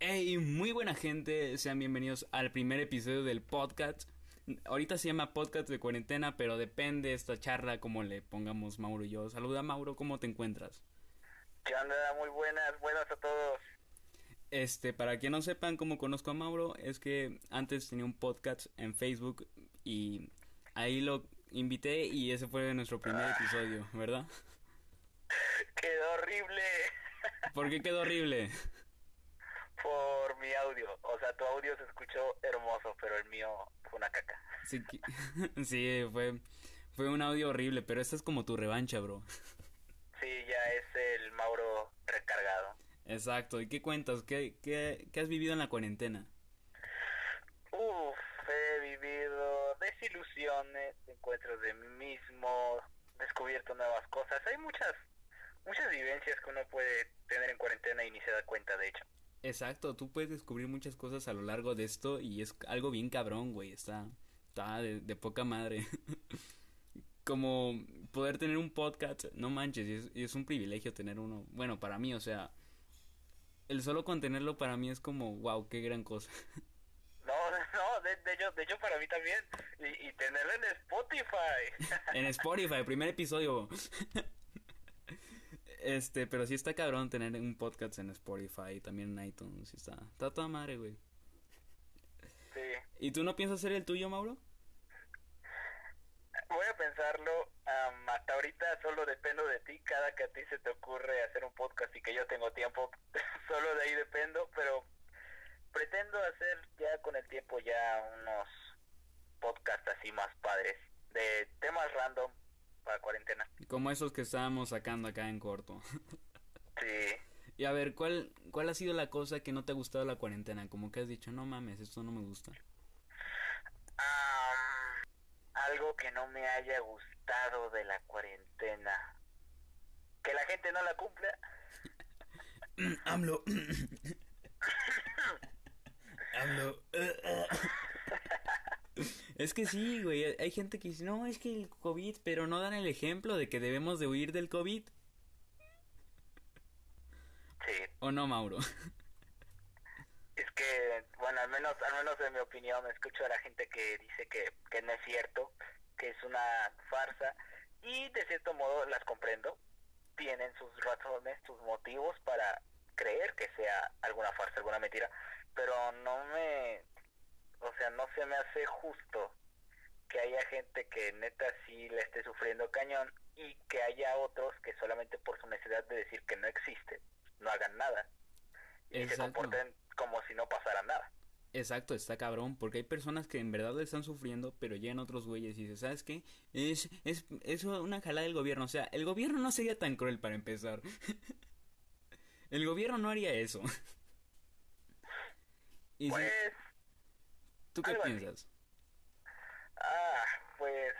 Hey, muy buena gente, sean bienvenidos al primer episodio del podcast. Ahorita se llama podcast de cuarentena, pero depende esta charla como le pongamos Mauro y yo. Saluda Mauro, ¿cómo te encuentras? ¿Qué onda? Muy buenas, buenas a todos. Este, para quien no sepan cómo conozco a Mauro, es que antes tenía un podcast en Facebook y ahí lo invité y ese fue nuestro primer episodio, ¿verdad? Quedó horrible. ¿Por qué quedó horrible? Por mi audio. O sea, tu audio se escuchó hermoso, pero el mío fue una caca. Sí, sí fue, fue un audio horrible, pero esta es como tu revancha, bro. Sí, ya es el Mauro recargado. Exacto, ¿y qué cuentas? ¿Qué, qué, qué has vivido en la cuarentena? Uf, he vivido desilusiones, encuentros de mí mismo, descubierto nuevas cosas. Hay muchas, muchas vivencias que uno puede tener en cuarentena y ni se da cuenta, de hecho. Exacto, tú puedes descubrir muchas cosas a lo largo de esto y es algo bien cabrón, güey, está, está de, de poca madre. Como poder tener un podcast, no manches, y es, y es un privilegio tener uno. Bueno, para mí, o sea, el solo contenerlo para mí es como, wow, qué gran cosa. No, no, de, de hecho, de hecho para mí también. Y, y tenerlo en Spotify. en Spotify, primer episodio. Este, pero sí está cabrón tener un podcast en Spotify y también en iTunes. sí está, está toda madre, güey. sí. ¿Y tú no piensas hacer el tuyo, Mauro? Voy a pensarlo. am, hasta ahorita solo dependo de ti. Cada que a ti se te ocurre hacer un podcast y que yo tengo tiempo, solo de ahí dependo. Pero pretendo hacer ya con el tiempo ya unos podcasts así más padres. De temas random para cuarentena. Como esos que estábamos sacando acá en corto. Sí. y a ver, ¿cuál, ¿cuál ha sido la cosa que no te ha gustado de la cuarentena? Como que has dicho, no mames, esto no me gusta. Am, algo que no me haya gustado de la cuarentena. Que la gente no la cumpla. AMLO. AMLO. Es que sí, güey, hay gente que dice, no, es que el COVID, pero no dan el ejemplo de que debemos de huir del COVID. Sí. ¿O no, Mauro? Es que, bueno, al menos, al menos en mi opinión, escucho a la gente que dice que, que no es cierto, que es una farsa, y de cierto modo las comprendo. Tienen sus razones, sus motivos para creer que sea alguna farsa, alguna mentira, pero no me, o sea, no se me hace justo que haya gente que neta sí le esté sufriendo cañón y que haya otros que solamente por su necesidad de decir que no existe, no hagan nada y se comporten como si no pasara nada. Exacto, está cabrón, porque hay personas que en verdad le están sufriendo, pero llegan otros güeyes y dicen, ¿sabes qué? Es, es, es una jalada del gobierno, o sea, el gobierno no sería tan cruel para empezar. el gobierno no haría eso. y si- Pues, ¿Tú qué algo así. piensas? ah, pues,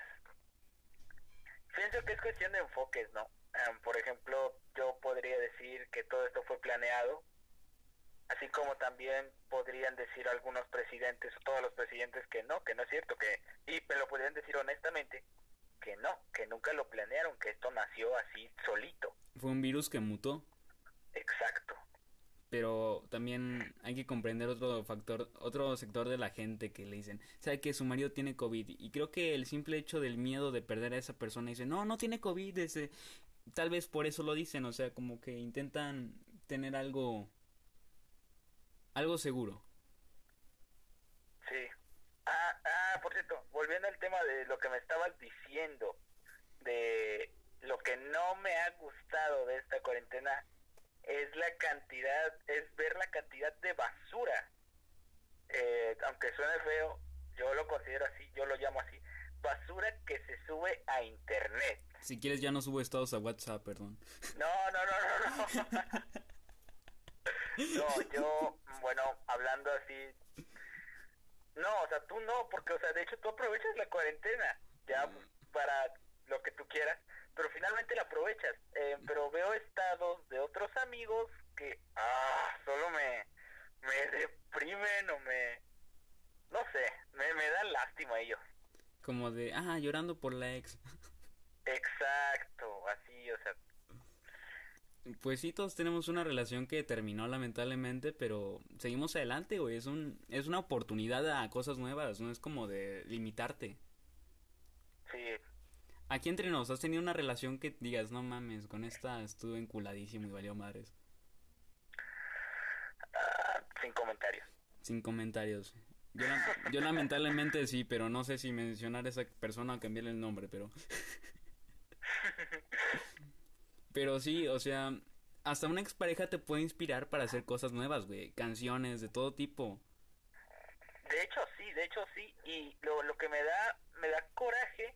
pienso que es cuestión de enfoques, ¿no? Por ejemplo, yo podría decir que todo esto fue planeado, así como también podrían decir algunos presidentes, o todos los presidentes que no, que no es cierto, que, y me lo podrían decir honestamente, que no, que nunca lo planearon, que esto nació así solito. Fue un virus que mutó, Exacto. Pero también hay que comprender otro factor, otro sector de la gente que le dicen, sabe que su marido tiene COVID y creo que el simple hecho del miedo de perder a esa persona dice, no, no tiene COVID, ese, tal vez por eso lo dicen, o sea, como que intentan tener algo, algo seguro. Sí. Ah, ah, por cierto, volviendo al tema de lo que me estabas diciendo, de lo que no me ha gustado de esta cuarentena, es la cantidad, es ver la cantidad de basura. Eh, aunque suene feo, yo lo considero así, yo lo llamo así, basura que se sube a internet. Si quieres ya no subo estados a WhatsApp, perdón. No, no, no, no, no. No, yo, bueno, hablando así. No, o sea, tú no, porque, o sea, de hecho tú aprovechas la cuarentena ya para lo que tú quieras, pero finalmente la aprovechas. Eh, pero veo estados de otros amigos que, ah, solo me, me deprimen o me, no sé, me, me dan lástima ellos. Como de, ah, llorando por la ex. Exacto, así, o sea, Pues sí, todos tenemos una relación que terminó lamentablemente, pero seguimos adelante, güey. Es, un, es una oportunidad a cosas nuevas, no es como de limitarte. Sí. Aquí entre nos, ¿has tenido una relación que digas, no mames, con esta estuve enculadísimo y valió madres? Ah, sin comentarios. Sin comentarios. Yo, yo lamentablemente sí, pero no sé si mencionar a esa persona o cambiarle el nombre, pero... Pero sí, o sea, hasta una expareja te puede inspirar para hacer cosas nuevas, güey. Canciones de todo tipo. De hecho, sí, de hecho, sí. Y lo, lo que me da, me da coraje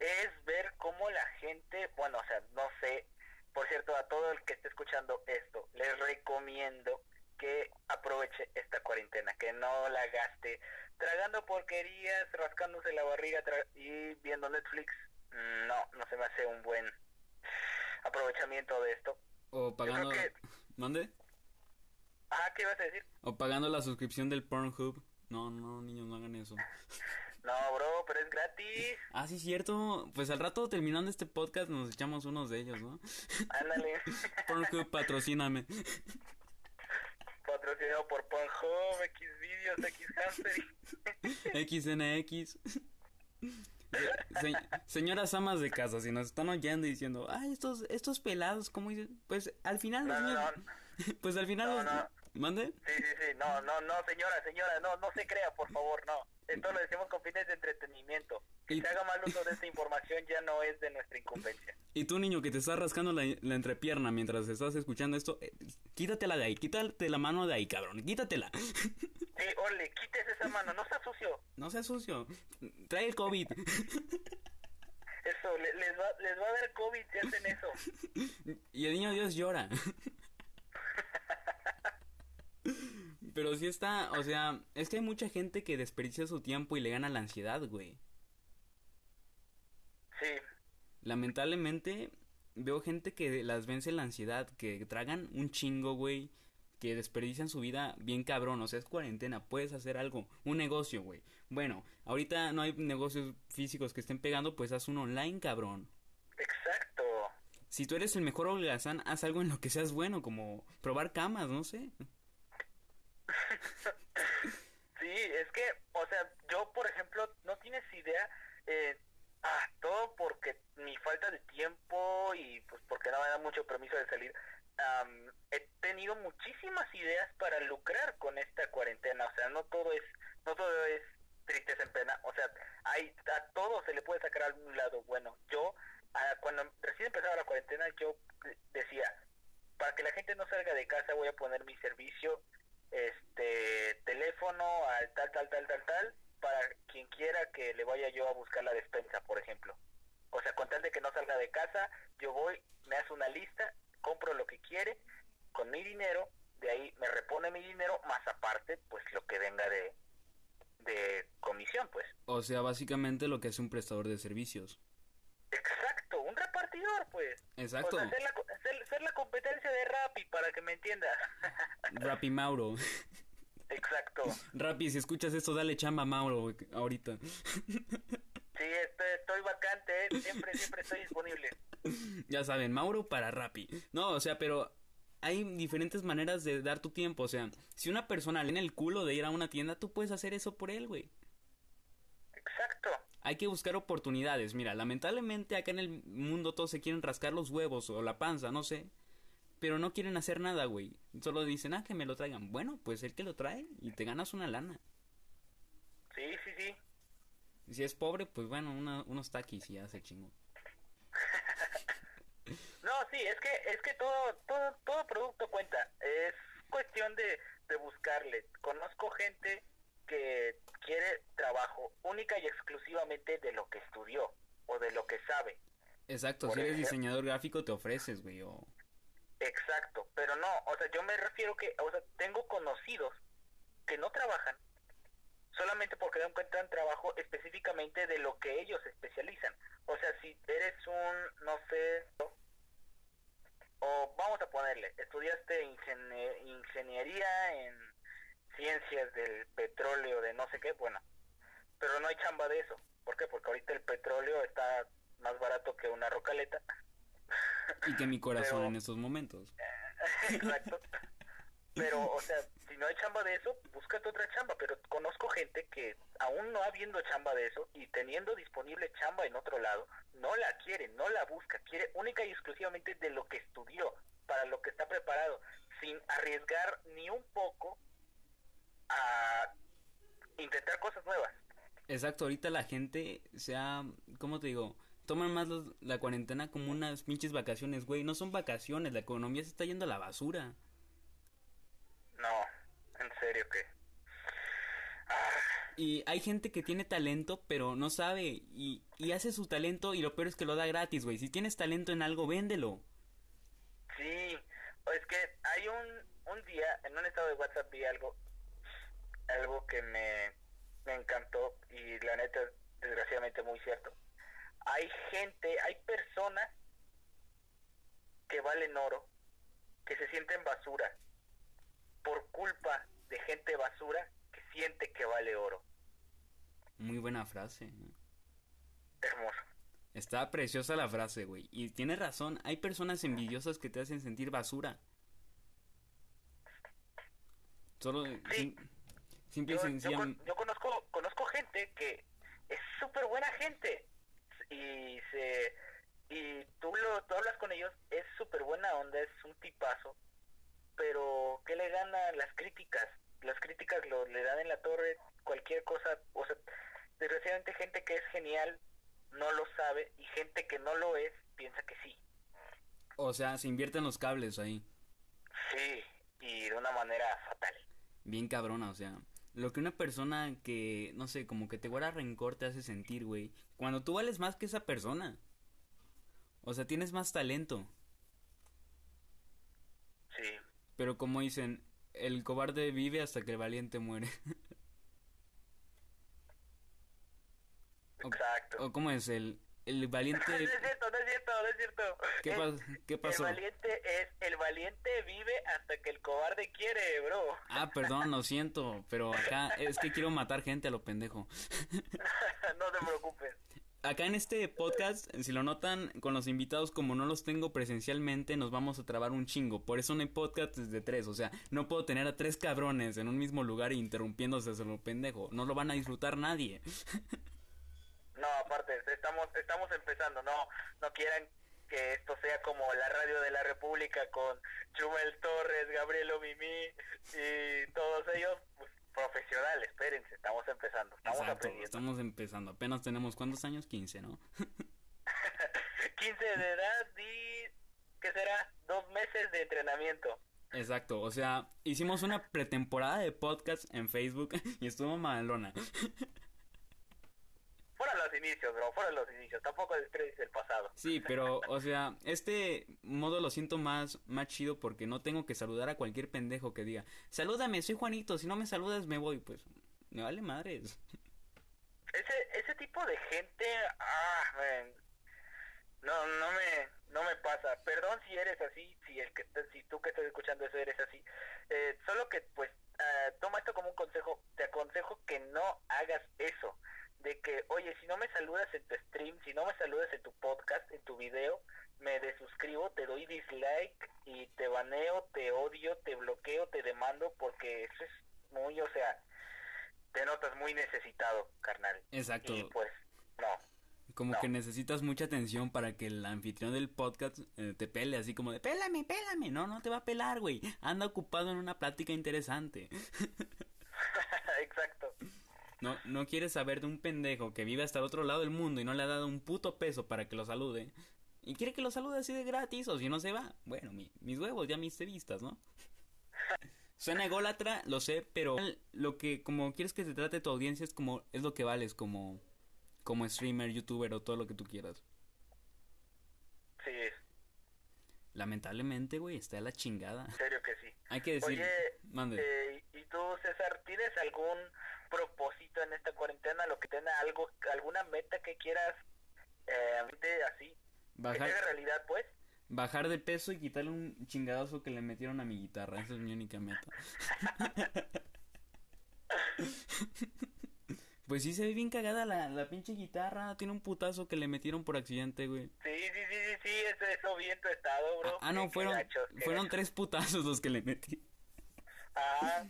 es ver cómo la gente, bueno, o sea, no sé, por cierto, a todo el que esté escuchando esto, les recomiendo que aproveche esta cuarentena, que no la gaste tragando porquerías, rascándose la barriga y viendo Netflix. No, no se me hace un buen aprovechamiento de esto. O pagando... ¿Dónde? Ah, ¿qué ibas a decir? O pagando la suscripción del Pornhub. No, no, niños, no hagan eso. no, bro, pero es gratis. Ah, sí, cierto. Pues al rato terminando este podcast nos echamos unos de ellos, ¿no? Ándale. Pornhub, patrocíname. Patrocinado por Pornhub, Xvideos, XNX. señoras amas de casa, si nos están oyendo y diciendo, ay, estos, estos pelados, ¿cómo dicen? Pues al final no, no, no. pues al final ¿Mande? Sí, sí, sí, no, no, no, señora, señora, no, no se crea, por favor, no. Esto lo decimos con fines de entretenimiento. Si se haga mal uso de esta información ya no es de nuestra incumbencia. Y tú, niño, que te estás rascando la, entrepierna mientras estás escuchando esto, eh, quítatela de ahí, quítate la mano de ahí, cabrón, quítatela. Sí, ole, quítese esa mano, no sea sucio. No sea sucio, trae el COVID. Eso, les, va, les va a dar COVID si hacen eso. Y el niño Dios llora. Pero sí está, o sea, es que hay mucha gente que desperdicia su tiempo y le gana la ansiedad, güey. Sí. Lamentablemente veo gente que las vence la ansiedad, que tragan un chingo, güey, que desperdician su vida bien cabrón, o sea, es cuarentena, puedes hacer algo, un negocio, güey. Bueno, ahorita no hay negocios físicos que estén pegando, pues haz un online, cabrón. Exacto. Si tú eres el mejor holgazán, haz algo en lo que seas bueno, como probar camas, no sé. sí, es que, o sea, yo, por ejemplo, no tienes idea, eh, ah, todo porque mi falta de tiempo y pues porque no me da mucho permiso de salir, he tenido muchísimas ideas para lucrar con esta cuarentena, o sea, no todo es, no todo es tristeza en pena, o sea, hay, a todo se le puede sacar algún lado bueno. Yo, cuando recién empezaba la cuarentena, yo decía, para que la gente no salga de casa voy a poner mi servicio este teléfono al tal tal tal tal tal para quien quiera que le vaya yo a buscar la despensa por ejemplo. O sea con de que no salga de casa yo voy me hace una lista compro lo que quiere con mi dinero de ahí me repone mi dinero más aparte pues lo que venga de de comisión pues. O sea básicamente lo que es un prestador de servicios exacto un repartidor pues exacto ser, la, ser la competencia de Rappi para que me entiendas Rappi Mauro. Exacto. Rappi, si escuchas esto, dale chamba a Mauro ahorita. Sí, estoy, vacante, ¿eh? siempre, siempre estoy disponible. Ya saben, Mauro para Rappi. No, o sea, pero hay diferentes maneras de dar tu tiempo. O sea, si una persona le en el culo de ir a una tienda, tú puedes hacer eso por él, güey. Exacto. Hay que buscar oportunidades. Mira, lamentablemente acá en el mundo todos se quieren rascar los huevos o la panza, no sé pero no quieren hacer nada, güey. Solo dicen, ah, que me lo traigan. Bueno, pues el que lo trae y te ganas una lana. Sí, sí, sí. si es pobre, pues bueno, unos taquis y ya se chingo. no, sí, es que es que todo todo todo producto cuenta. Es cuestión de, de buscarle. Conozco gente que quiere trabajo única y exclusivamente de lo que estudió o de lo que sabe. Exacto, si eres diseñador gráfico te ofreces, güey, o Exacto, pero no, o sea, yo me refiero que, o sea, tengo conocidos que no trabajan solamente porque no encuentran trabajo específicamente de lo que ellos especializan. O sea, si eres un, no sé, o vamos a ponerle, estudiaste ingeniería en ciencias del petróleo, de no sé qué, bueno, pero no hay chamba de eso. ¿Por qué? Porque ahorita el petróleo está más barato que una rocaleta. Y que mi corazón en estos momentos. Exacto. Pero, o sea, si no hay chamba de eso, búscate otra chamba. Pero conozco gente que, aún no habiendo chamba de eso y teniendo disponible chamba en otro lado, no la quiere, no la busca, quiere única y exclusivamente de lo que estudió, para lo que está preparado, sin arriesgar ni un poco a intentar cosas nuevas. Exacto, ahorita la gente se ha, ¿cómo te digo? Toman más la cuarentena como unas pinches vacaciones, güey. No son vacaciones, la economía se está yendo a la basura. No, en serio que... Ah. Y hay gente que tiene talento, pero no sabe. Y, y hace su talento y lo peor es que lo da gratis, güey. Si tienes talento en algo, véndelo. Sí, es que hay un, un día, en un estado de WhatsApp vi algo, algo que me, me encantó y la neta, desgraciadamente muy cierto hay gente, hay personas que valen oro, que se sienten basura, por culpa de gente basura que siente que vale oro. Muy buena frase. Hermoso. Está preciosa la frase, güey. Y tienes razón, hay personas envidiosas que te hacen sentir basura. Solo... simple yo, y yo conozco, conozco gente que es súper buena gente. Y se y tú lo tú hablas con ellos es súper buena onda es un tipazo. Pero qué le gana las críticas las críticas lo le dan en la torre cualquier cosa o sea desgraciadamente gente que es genial no lo sabe y gente que no lo es piensa que sí. O sea se invierten los cables ahí. Sí y de una manera fatal. Bien cabrona o sea lo que una persona que, no sé, como que te guarda rencor te hace sentir, güey. Cuando tú vales más que esa persona. O sea, tienes más talento. Sí. Pero como dicen, el cobarde vive hasta que el valiente muere. Exacto. O, cómo es el el valiente. no es cierto, no es cierto, no es cierto. ¿Qué, ¿Qué pasó? El valiente es el valiente vive hasta que el cobarde quiere, bro. Ah, perdón, lo siento, pero acá es que quiero matar gente a lo pendejo. no te preocupes. Acá en este podcast, si lo notan, con los invitados, como no los tengo presencialmente, nos vamos a trabar un chingo. Por eso no hay podcast de tres. O sea, no puedo tener a tres cabrones en un mismo lugar interrumpiéndose a lo pendejo. No lo van a disfrutar nadie. No, aparte, estamos, estamos empezando, no, no quieran que esto sea como la radio de la República con Chumel Torres, Gabriel Mimi y todos ellos, pues, profesionales, espérense, estamos empezando, estamos Exacto, Estamos empezando, apenas tenemos cuántos años, 15, ¿no? 15 de edad y, ¿qué será? Dos meses de entrenamiento. Exacto, o sea, hicimos una pretemporada de podcast en Facebook y estuvo malona. Fueron los inicios, bro, fueron los inicios, tampoco desprecies el pasado. Sí, pero, o sea, este modo lo siento más, más chido porque no tengo que saludar a cualquier pendejo que diga, salúdame, soy Juanito, si no me saludas me voy, pues, me vale madres. Ese, ese tipo de gente, ah, no, no me, no me pasa. Perdón si eres así, si el que si tú que estás escuchando eso eres así. Eh, solo que, pues, uh, toma esto como un consejo. Te aconsejo que no hagas eso de que, oye, si no me saludas en tu stream, si no me saludas en tu podcast, en tu video, me desuscribo, te doy dislike y te baneo, te odio, te bloqueo, te demando, porque eso es muy, o sea, te notas muy necesitado, carnal. Exacto. Y pues, no. Como que necesitas mucha atención para que el anfitrión del podcast eh, te pele, así como de, pélame, pélame. No, no te va a pelar, güey. Anda ocupado en una plática interesante. Exacto. No, no quieres saber de un pendejo que vive hasta el otro lado del mundo y no le ha dado un puto peso para que lo salude. Y quiere que lo salude así de gratis o si no se va. Bueno, mis huevos ya mis vistas, ¿no? Suena ególatra, lo sé, pero lo que como quieres que se trate tu audiencia es como es lo que vales como como streamer, youtuber o todo lo que tú quieras. Sí. Lamentablemente, güey, está a la chingada. En serio que sí. Hay que decir, Oye, eh, ¿y tú, César, tienes algún propósito en esta cuarentena, lo que tenga algo, alguna meta que quieras eh, así, bajar, que realidad pues. Bajar de peso y quitarle un chingadazo que le metieron a mi guitarra, esa es mi única meta. pues sí se ve bien cagada la, la pinche guitarra, tiene un putazo que le metieron por accidente, güey. Sí, sí, sí, sí, sí, eso, eso vi en tu estado, bro. Ah, no, Qué fueron, gachos, fueron tres putazos los que le metí. Ah,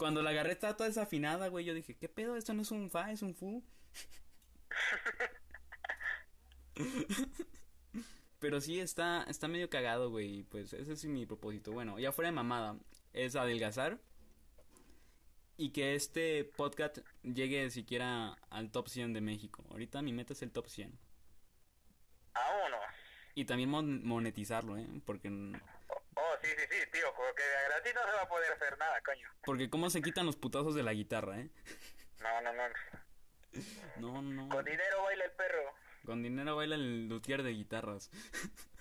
Cuando la agarré estaba toda desafinada, güey. Yo dije, ¿qué pedo? Esto no es un fa, es un fu. Pero sí está, está medio cagado, güey. Pues ese es mi propósito. Bueno, ya fuera de mamada, es adelgazar. Y que este podcast llegue siquiera al top 100 de México. Ahorita mi meta es el top 100. vámonos. Y también mon- monetizarlo, ¿eh? Porque, sí, sí, sí, tío, porque a gratis no se va a poder hacer nada, coño. porque cómo se quitan los putazos de la guitarra, ¿eh? No, no, no. No, no. Con dinero baila el perro. Con dinero baila el luthier de guitarras.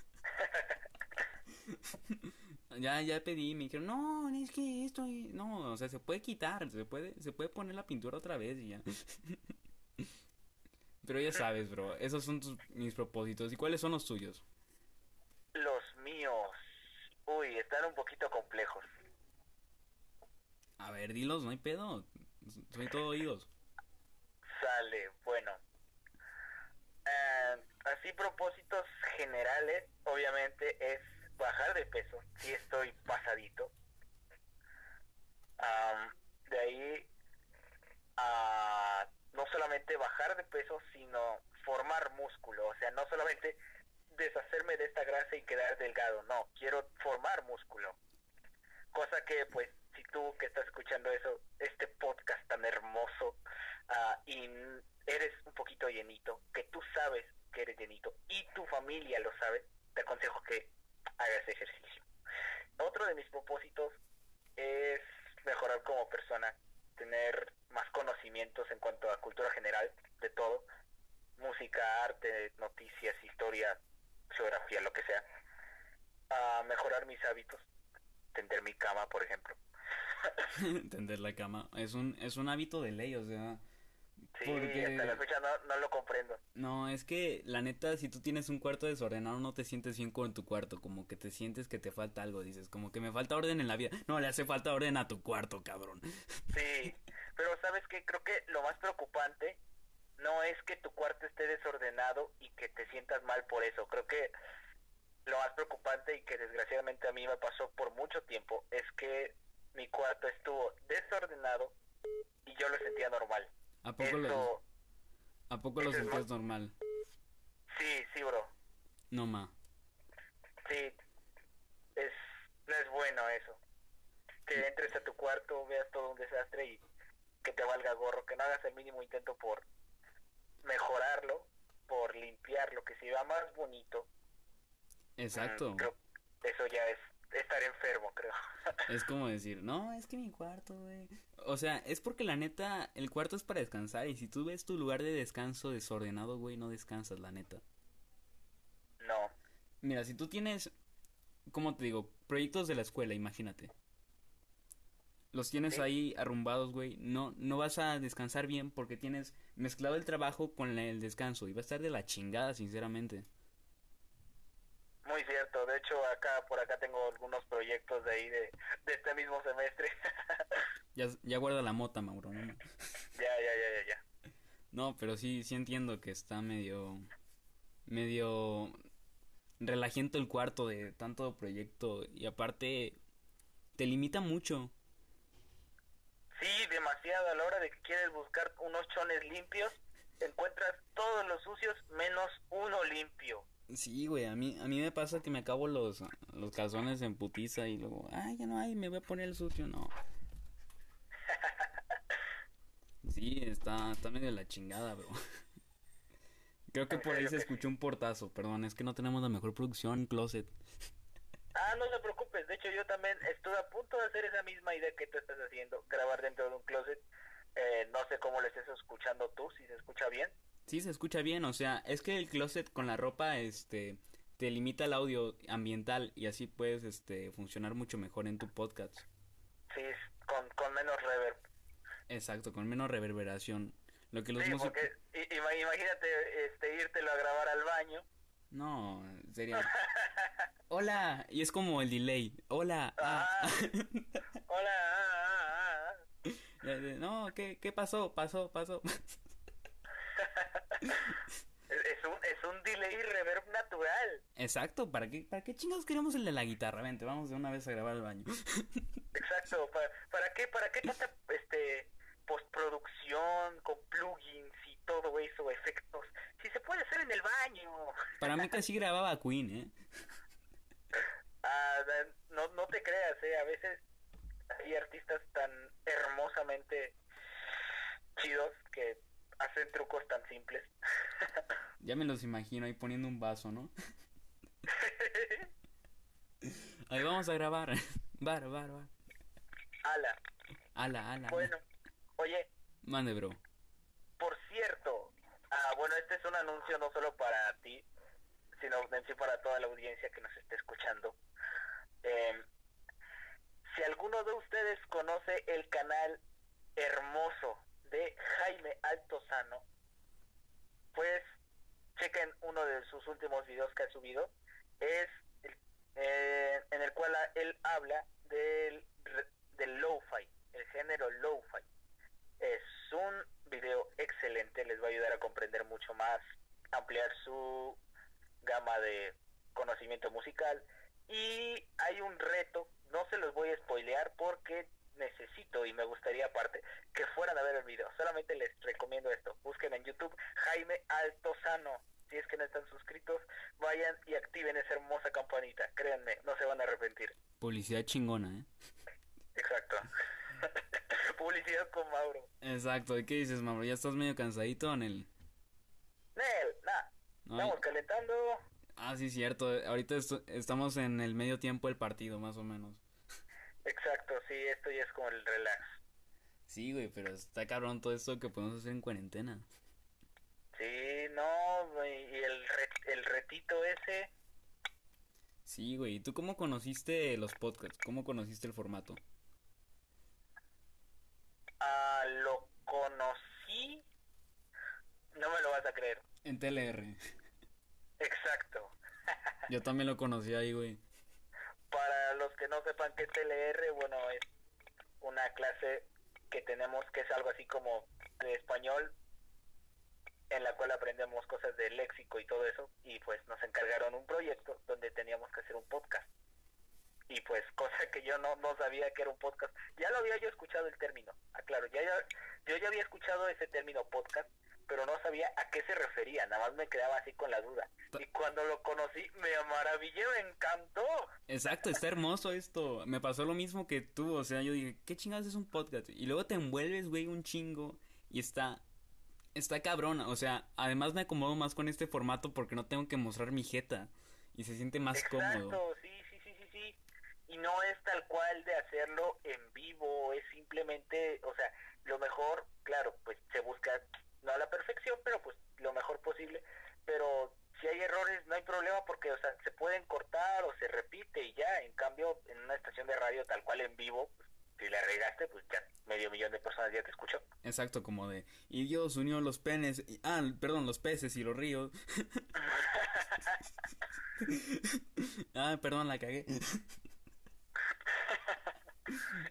ya, ya pedí, me dijeron, no, es que esto, y-". no, o sea, se puede quitar, se puede, se puede poner la pintura otra vez y ya. Pero ya sabes, bro, esos son tus- mis propósitos. ¿Y cuáles son los tuyos? Los míos. Uy, están un poquito complejos. A ver, dilos, no hay pedo. Soy todo oídos. Sale, bueno. Eh, así propósitos generales, obviamente, es bajar de peso. Si estoy pasadito. Am, de ahí a no solamente bajar de peso, sino formar músculo. O sea, no solamente deshacerme de esta grasa y quedar delgado. No, quiero formar músculo. Cosa que, pues, si tú que estás escuchando eso, este podcast tan hermoso, ah, y eres un poquito llenito, que tú sabes que eres llenito y tu familia lo sabe, te aconsejo que hagas ejercicio. Otro de mis propósitos es mejorar como persona, tener más conocimientos en cuanto a cultura general de todo, música, arte, noticias, historia, geografía, lo que sea. Ah, mejorar mis hábitos, tender mi cama, por ejemplo. Tender la cama. Es un, es un hábito de ley, o sea. Sí, Porque- hasta la fecha no, no lo comprendo. No, es que la neta, si tú tienes un cuarto desordenado, no te sientes bien con tu cuarto, como que te sientes que te falta algo, dices, como que me falta orden en la vida. No, le hace falta orden a tu cuarto, cabrón. Sí, pero sabes que creo que lo más preocupante no es que tu cuarto esté desordenado y que te sientas mal por eso. Creo que lo más preocupante y que desgraciadamente a mí me pasó por mucho tiempo es que mi cuarto estuvo desordenado y yo lo sentía normal. ¿A poco lo, a poco lo sentías mal. normal? sí, sí, bro. No, ma. Sí, es, no es bueno eso. Que entres a tu cuarto, veas todo un desastre y que te valga gorro, que no hagas el mínimo intento por mejorarlo, por limpiarlo, que se vea más bonito. Exacto. Mm, creo eso ya es estar enfermo, creo. Es como decir, no, es que mi cuarto, güey. O sea, es porque la neta, el cuarto es para descansar y si tú ves tu lugar de descanso desordenado, güey, no descansas, la neta. no, Mira, si tú tienes, ¿cómo te digo? Proyectos de la escuela, imagínate. Los tienes Sí. ahí arrumbados, güey. No, no vas a descansar bien porque tienes mezclado el trabajo con el descanso y va a estar de la chingada, sinceramente. muy cierto. De hecho, acá por acá tengo algunos proyectos de ahí de, de este mismo semestre. Ya, ya guarda la mota, Mauro. No, ya, ya, ya, ya, ya. No, pero sí, sí entiendo que está medio, medio relajiento el cuarto de tanto proyecto y aparte te limita mucho. Sí, demasiado. A la hora de que quieres buscar unos chones limpios, encuentras todos los sucios menos uno limpio. Sí, güey, a mí, a mí me pasa que me acabo los, los calzones en putiza y luego, ay, ya no hay, me voy a poner el sucio, no. Sí, está, está medio la chingada, bro. Creo que por ahí se escuchó un portazo, perdón, es que no tenemos la mejor producción, closet. Ah, no te preocupes. De hecho, yo también estuve a punto de hacer esa misma idea que tú estás haciendo, grabar dentro de un closet. Eh, no sé cómo lo estés escuchando tú, si se escucha bien. Sí, se escucha bien, o sea, es que el closet con la ropa, este, te limita el audio ambiental y así puedes, este, funcionar mucho mejor en tu podcast. Sí, con, con menos reverb. Exacto, con menos reverberación. Lo que los Sí, músicos... porque imagínate este, írtelo a grabar al baño. No, sería... Hola, y es como el delay. Hola. ah. Ah, hola, ah, ah, ah. no, ¿qué, ¿qué pasó? Pasó, pasó. Es, un, es un delay reverb natural. Exacto, ¿para qué, ¿para qué chingados queremos el de la guitarra? Vente, vamos de una vez a grabar el baño. Exacto, ¿para, para qué, para qué tanta este postproducción con plugins todo eso, efectos? Si se puede hacer en el baño. Para mí casi grababa Queen, ¿eh? Ah, no, no te creas, ¿eh? A veces hay artistas tan hermosamente chidos que hacen trucos tan simples. ya me los imagino ahí poniendo un vaso, ¿no? ahí vamos a grabar. Bar, bar, bar. Ala. Ala, ala. Bueno, oye. Mande, bro. Por cierto, ah, bueno, este es un anuncio no solo para ti, sino en sí para toda la audiencia que nos esté escuchando. Eh, si alguno de ustedes conoce el canal hermoso de Jaime Altozano, pues chequen uno de sus últimos videos que ha subido. Es eh, en el cual él habla del, del lo-fi, el género lo-fi. Es un excelente, les va a ayudar a comprender mucho más, ampliar su gama de conocimiento musical. Y hay un reto, no se los voy a spoilear porque necesito y me gustaría aparte que fueran a ver el video. Solamente les recomiendo esto. Busquen en YouTube Jaime Altozano. Si es que no están suscritos, vayan y activen esa hermosa campanita. Créanme, no se van a arrepentir. Publicidad chingona, ¿eh? Exacto. Publicidad con Mauro. Exacto. ¿Y qué dices, Mauro? ¿Ya estás medio cansadito en el...? Nel, nada. Estamos calentando. Ah, sí, cierto. Ahorita estamos en el medio tiempo del partido, más o menos. Exacto, sí, esto ya es como el relax. Sí, güey, pero está cabrón todo esto que podemos hacer en cuarentena. Sí, no, y el, el retito ese. Sí, güey, ¿y tú cómo conociste los podcasts? ¿Cómo conociste el formato? Ah, lo conocí. No me lo vas a creer. En TLR. Exacto. Yo también lo conocí ahí, güey. Para los que no sepan qué es TLR, bueno, es una clase que tenemos que es algo así como de español, en la cual aprendemos cosas de léxico y todo eso, y pues nos encargaron un proyecto donde teníamos que hacer un podcast. Y pues cosa que yo no, no sabía que era un podcast. Ya lo había yo escuchado el término, aclaro, ya, ya, yo ya había escuchado ese término podcast, pero no sabía a qué se refería, nada más me quedaba así con la duda. Y cuando lo conocí, me maravillé, me encantó. Exacto, está hermoso esto. Me pasó lo mismo que tú, o sea, yo dije, ¿qué chingados es un podcast? Y luego te envuelves, güey, un chingo y está está cabrona, o sea, además me acomodo más con este formato porque no tengo que mostrar mi jeta y se siente más Exacto, cómodo. sí, sí, sí, sí, sí. Y no es tal cual de hacerlo en vivo, es simplemente, o sea, lo mejor, claro, pues se busca no a la perfección, pero pues lo mejor posible, pero si hay errores no hay problema porque o sea, se pueden cortar o se repite y ya, en cambio en una estación de radio tal cual en vivo, pues, si le regaste, pues ya medio millón de personas ya te escuchó. Exacto, como de, y Dios unió los penes, y, ah, perdón, los peces y los ríos. ah, perdón, la cagué.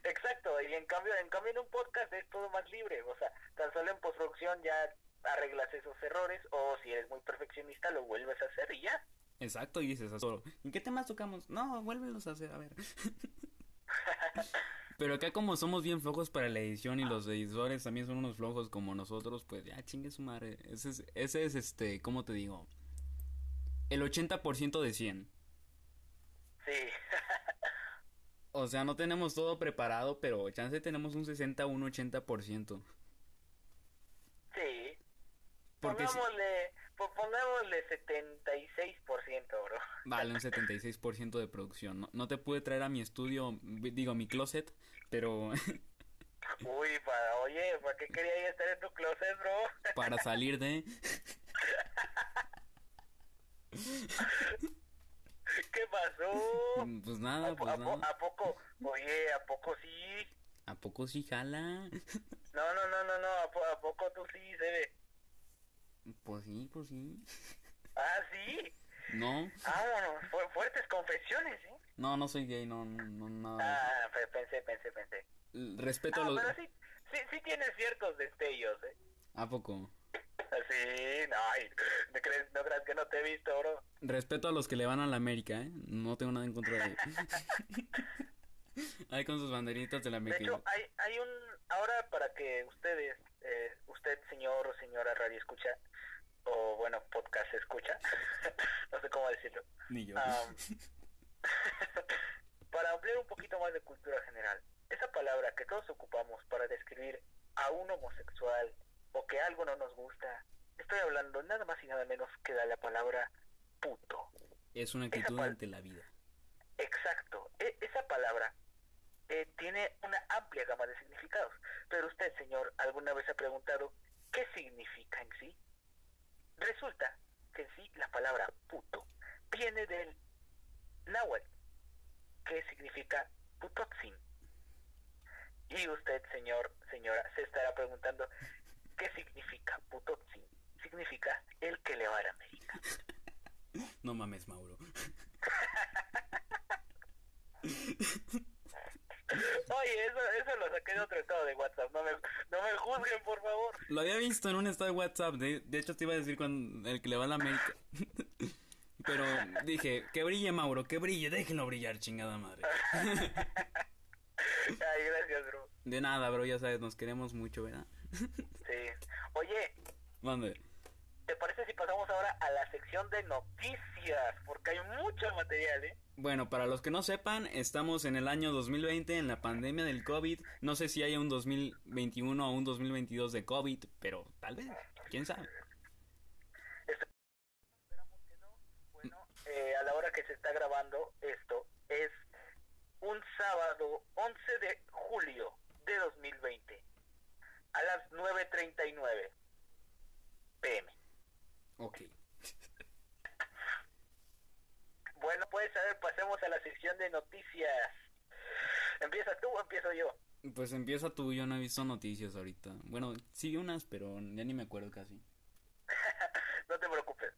Exacto, y en cambio, en cambio en un podcast es todo más libre, o sea, tan solo en postproducción ya arreglas esos errores o si eres muy perfeccionista lo vuelves a hacer y ya. Exacto, y dices a solo, ¿en qué temas tocamos? No, vuélvelos a hacer, a ver. Pero acá como somos bien flojos para la edición y los editores también son unos flojos como nosotros, pues ya chingue su madre. Ese es, ese es este, ¿cómo te digo? El 80% de 100. Sí. o sea, no tenemos todo preparado, pero chance tenemos un 60 o un 80%. Sí. Porque pongámosle, pongámosle 76%, bro. Vale, un 76% de producción. No, no te pude traer a mi estudio, digo, mi closet, pero... Uy, para, oye, ¿para qué quería estar en tu closet, bro? Para salir de... ¿Qué pasó? Pues nada, pues ¿A, nada. ¿A poco? Oye, ¿a poco sí? ¿A poco sí jala? No, no, no, no, no, ¿a, a poco tú sí se ve? Pues sí, pues sí. Ah, sí. No. Ah, bueno, fuertes confesiones, ¿eh? No, no soy gay, no, no, nada. Ah, pensé, pensé, pensé. Respeto ah, a los... pero sí, sí, sí tienes ciertos destellos, ¿eh? ¿A poco? Sí, no, ay, ¿de crees, no creas que no te he visto, bro. Respeto a los que le van a la América, ¿eh? No tengo nada en contra de Ahí con sus banderitas de la América. De hecho, hay, hay un... Ahora para que ustedes, eh, usted señor o señora radio escucha, o bueno, podcast escucha, no sé cómo decirlo. Ni yo. para ampliar un poquito más de cultura general, esa palabra que todos ocupamos para describir a un homosexual o que algo no nos gusta, estoy hablando nada más y nada menos que de la palabra puto. Es una actitud ante la vida. Exacto. E esa palabra eh, tiene una amplia gama de significados. Pero usted, señor, alguna vez ha preguntado qué significa en sí. Resulta que en sí la palabra puto viene del náhuatl, que significa putotzin. Y usted, señor, señora, se estará preguntando qué significa putotzin. Significa el que le va a la América. No mames, Mauro. Oye, eso, eso lo saqué de otro estado de WhatsApp. No me, no me juzguen, por favor. Lo había visto en un estado de WhatsApp. De, de hecho, te iba a decir cuando el que le va a la América. Pero dije, que brille, Mauro, que brille. Déjenlo brillar, chingada madre. Ay, gracias, bro. De nada, bro, ya sabes, nos queremos mucho, ¿verdad? Sí. Oye, Mande. ¿te parece si pasamos ahora a la sección de noticias? Porque hay mucho material, ¿eh? Bueno, para los que no sepan, estamos en el año 2020 en la pandemia del COVID. No sé si haya un 2021 o un 2022 de COVID, pero tal vez, quién sabe. Esperamos que no. Bueno, eh, a la hora que se está grabando esto, es un sábado 11 de julio de 2020 a las 9.39 pm. Ok. Bueno, pues a ver, pasemos a la sección de noticias. ¿Empiezas tú o empiezo yo? Pues empieza tú, yo no he visto noticias ahorita. Bueno, sí unas, pero ya ni me acuerdo casi. no te preocupes.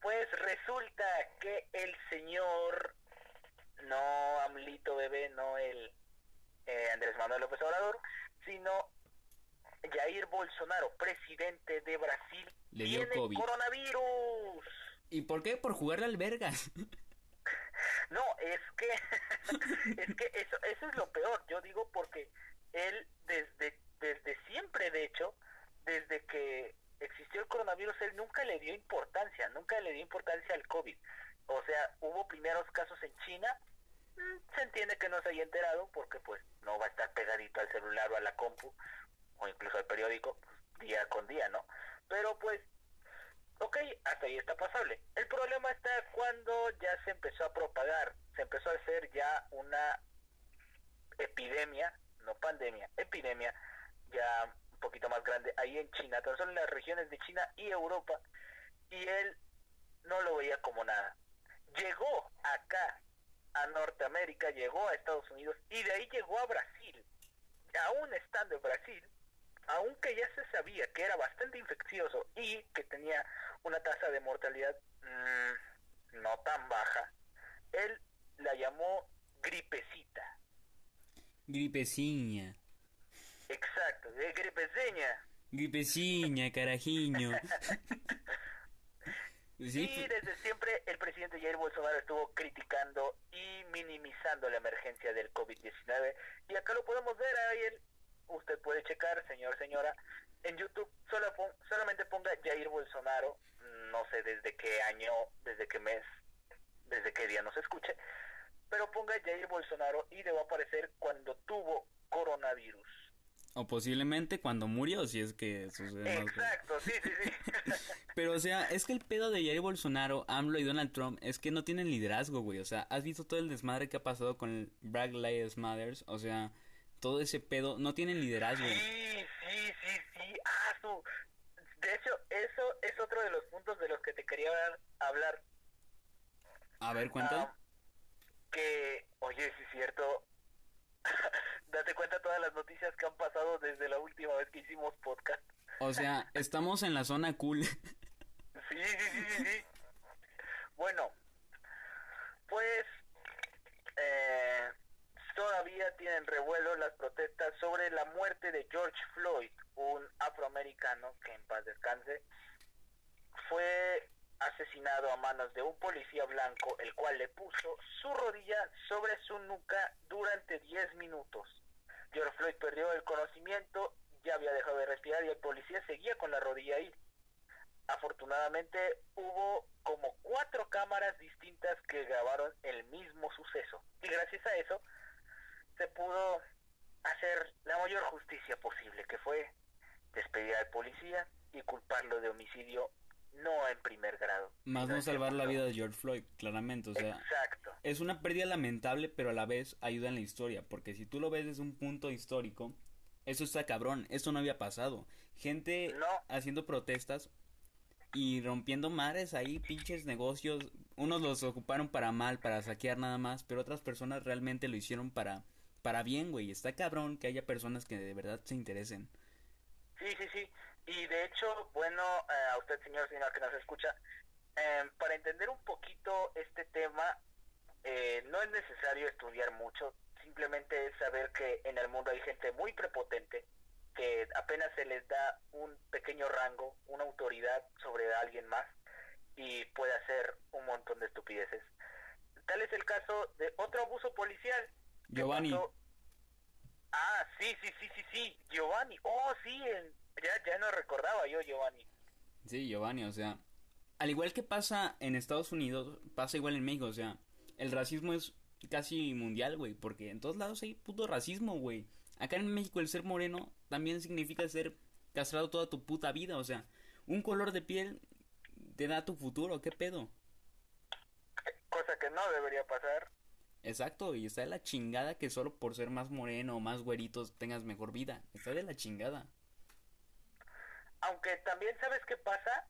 Pues resulta que el señor, no Amlito Bebé, no el eh, Andrés Manuel López Obrador, sino Jair Bolsonaro, presidente de Brasil, Le dio tiene COVID. coronavirus. ¿Y por qué? Por jugarle al vergas. No, es que es que eso eso es lo peor. Yo digo porque él desde desde siempre, de hecho, desde que existió el coronavirus, él nunca le dio importancia, nunca le dio importancia al COVID. O sea, hubo primeros casos en China, mm, se entiende que no se haya enterado porque pues no va a estar pegadito al celular o a la compu incluso al periódico día con día, ¿no? Pero pues Ok, hasta ahí está pasable. El problema está cuando ya se empezó a propagar, se empezó a hacer ya una epidemia, no pandemia, epidemia, ya un poquito más grande, ahí en China, tan solo en las regiones de China y Europa, y él no lo veía como nada. Llegó acá, a Norteamérica, llegó a Estados Unidos, y de ahí llegó a Brasil. Aún estando en Brasil, aunque ya se sabía que era bastante infeccioso y que tenía una tasa de mortalidad mmm, no tan baja, él la llamó gripecita. Gripeciña. Exacto, de gripeceña. Gripeciña, carajiño. Sí, y desde siempre el presidente Jair Bolsonaro estuvo criticando y minimizando la emergencia del COVID-19 y acá lo podemos ver ahí él usted puede checar, señor, señora, en YouTube solo pon, solamente ponga Jair Bolsonaro, no sé desde qué año, desde qué mes, desde qué día nos escuche, pero ponga Jair Bolsonaro y le va a aparecer cuando tuvo coronavirus. O posiblemente cuando murió, si es que sucede. Exacto, sí, sí, sí. Pero, o sea, es que el pedo de Jair Bolsonaro, AMLO y Donald Trump es que no tienen liderazgo, güey. O sea, ¿has visto todo el desmadre que ha pasado con el Black Lives Matters? O sea, todo ese pedo, no tienen liderazgo. Sí, sí, sí, sí. Ah, su... De hecho, eso es otro de los puntos de los que te quería hablar. A ver, cuenta. Ah, que, oye, sí es cierto. Date cuenta todas las noticias que han pasado desde la última vez que hicimos podcast. O sea, estamos en la zona cool. sí, sí, sí, sí, sí. Bueno, pues eh, todavía tienen revuelo las protestas sobre la muerte de George Floyd, un afroamericano que en paz descanse, fue asesinado a manos de un policía blanco, el cual le puso su rodilla sobre su nuca durante 10 minutos. George Floyd perdió el conocimiento, ya había dejado de respirar y el policía seguía con la rodilla ahí. Afortunadamente hubo como cuatro cámaras distintas que grabaron el mismo suceso y gracias a eso se pudo hacer la mayor justicia posible, que fue despedir al policía y culparlo de homicidio no en primer grado. Más no salvar la vida de George Floyd, claramente, o sea, Exacto. es una pérdida lamentable, pero a la vez ayuda en la historia, porque si tú lo ves desde un punto histórico, eso está cabrón, eso no había pasado. Gente No. haciendo protestas y rompiendo mares ahí, pinches negocios, unos los ocuparon para mal, para saquear nada más, pero otras personas realmente lo hicieron para para bien, güey. Está cabrón que haya personas que de verdad se interesen. Sí, sí, sí. Y de hecho, bueno, eh, a usted, señor, señora que nos escucha, eh, para entender un poquito este tema, eh, no es necesario estudiar mucho, simplemente es saber que en el mundo hay gente muy prepotente, que apenas se les da un pequeño rango, una autoridad sobre alguien más, y puede hacer un montón de estupideces. Tal es el caso de otro abuso policial. Giovanni. pasó- Ah, sí, sí, sí, sí, sí, Giovanni. Oh, sí, el- ya, ya no recordaba yo, Giovanni. Sí, Giovanni, o sea, al igual que pasa en Estados Unidos, pasa igual en México, o sea, el racismo es casi mundial, güey, porque en todos lados hay puto racismo, güey. Acá en México el ser moreno también significa ser castrado toda tu puta vida, o sea, un color de piel te da tu futuro, ¿qué pedo? Cosa que no debería pasar. Exacto, y está de la chingada que solo por ser más moreno o más güeritos tengas mejor vida. Está de la chingada. Aunque también, ¿sabes qué pasa?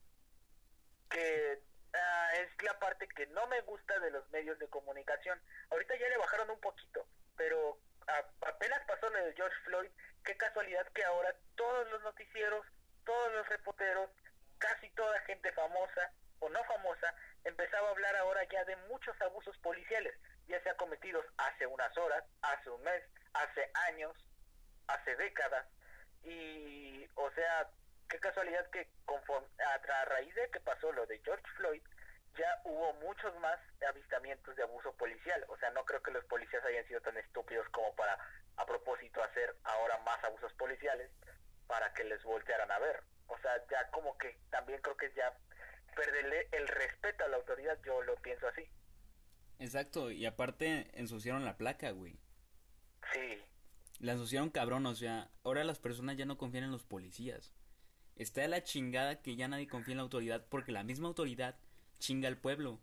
Que ah, es la parte que no me gusta de los medios de comunicación. Ahorita ya le bajaron un poquito, pero a- apenas pasó lo de George Floyd. Qué casualidad que ahora todos los noticieros, todos los reporteros, casi toda gente famosa o no famosa, empezaba a hablar ahora ya de muchos abusos policiales, ya sea cometidos hace unas horas, hace un mes, hace años, hace décadas. Y, o sea, qué casualidad que conforme, a, a raíz de que pasó lo de George Floyd, ya hubo muchos más avistamientos de abuso policial. O sea, no creo que los policías hayan sido tan estúpidos como para a propósito hacer ahora más abusos policiales para que les voltearan a ver. O sea, ya como que también creo que ya perderle el respeto a la autoridad, yo lo pienso así. Exacto, y aparte ensuciaron la placa, güey. Sí, La ensuciaron cabrón, o sea, ahora las personas ya no confían en los policías. Está de la chingada que ya nadie confía en la autoridad porque la misma autoridad chinga al pueblo.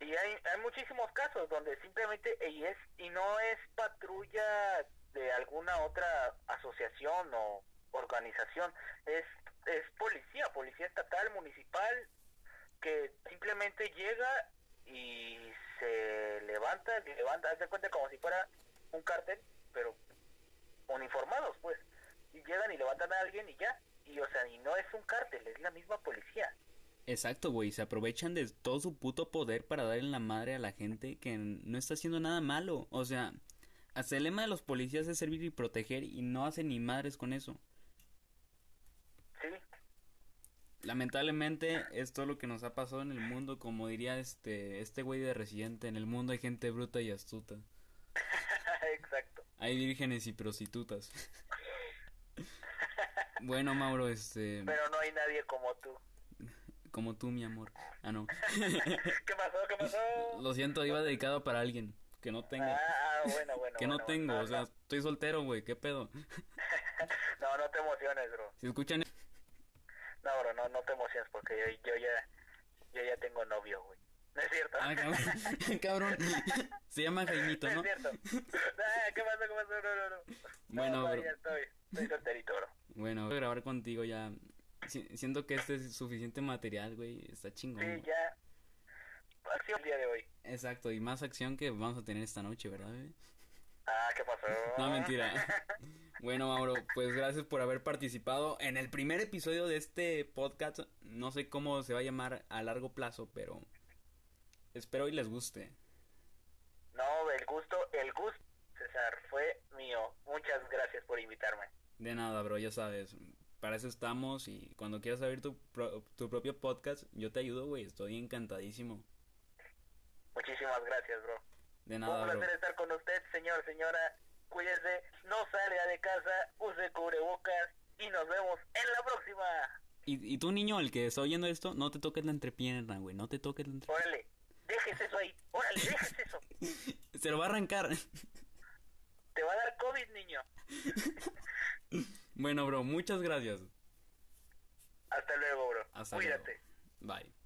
y hay, hay muchísimos casos donde simplemente y es y no es patrulla de alguna otra asociación o organización es es policía policía estatal municipal que simplemente llega y se levanta se levanta haz de cuenta como si fuera un cártel pero uniformados pues y llegan y levantan a alguien y ya y o sea y no es un cártel es la misma policía Exacto, güey, se aprovechan de todo su puto poder para darle la madre a la gente que no está haciendo nada malo. O sea, hasta el lema de los policías es servir y proteger y no hacen ni madres con eso. sí Lamentablemente es todo lo que nos ha pasado en el mundo, como diría este este güey de Residente, en el mundo hay gente bruta y astuta. exacto Hay vírgenes y prostitutas. bueno, Mauro, este pero no hay nadie como tú como tú, mi amor. Ah, no. ¿Qué pasó? ¿Qué pasó? Lo siento, iba dedicado para alguien que no tengo. Ah, bueno, bueno. que no tengo, bueno. o sea, estoy soltero, güey, ¿qué pedo? No, no te emociones, bro. Si escuchan No, bro, no, no te emociones porque yo, yo ya yo ya tengo novio, güey. No es cierto. Ah, cabrón, cabrón. Se llama Jaimito, no ¿no? es cierto. Ah, ¿Qué pasó? ¿Qué pasó? No, no, no. Bueno, no, no, bro. ya estoy. Estoy solterito, bro. Bueno, voy a grabar contigo ya. Si- siento que este es suficiente material, güey. Está chingón. Sí, ya. Acción el día de hoy. Exacto, y más acción que vamos a tener esta noche, ¿verdad, güey? Ah, ¿qué pasó? No, mentira. Bueno, Mauro, pues gracias por haber participado en el primer episodio de este podcast. No sé cómo se va a llamar a largo plazo, pero espero y les guste. No, el gusto, el gusto, César, fue mío. Muchas gracias por invitarme. De nada, bro, ya sabes. para eso estamos y cuando quieras abrir tu, tu propio podcast, yo te ayudo, güey, estoy encantadísimo. Muchísimas gracias, bro. De nada, Un placer estar con usted, señor, señora. Cuídese, no salga de casa, use cubrebocas y nos vemos en la próxima. Y, y tú, niño, el que está oyendo esto, no te toques la entrepierna, güey, no te toques la entrepierna. Órale, déjese eso ahí, órale, déjese eso. Se lo va a arrancar. Te va a dar COVID, niño. bueno, bro, muchas gracias. Hasta luego, bro. Hasta Cuídate. Luego. Bye.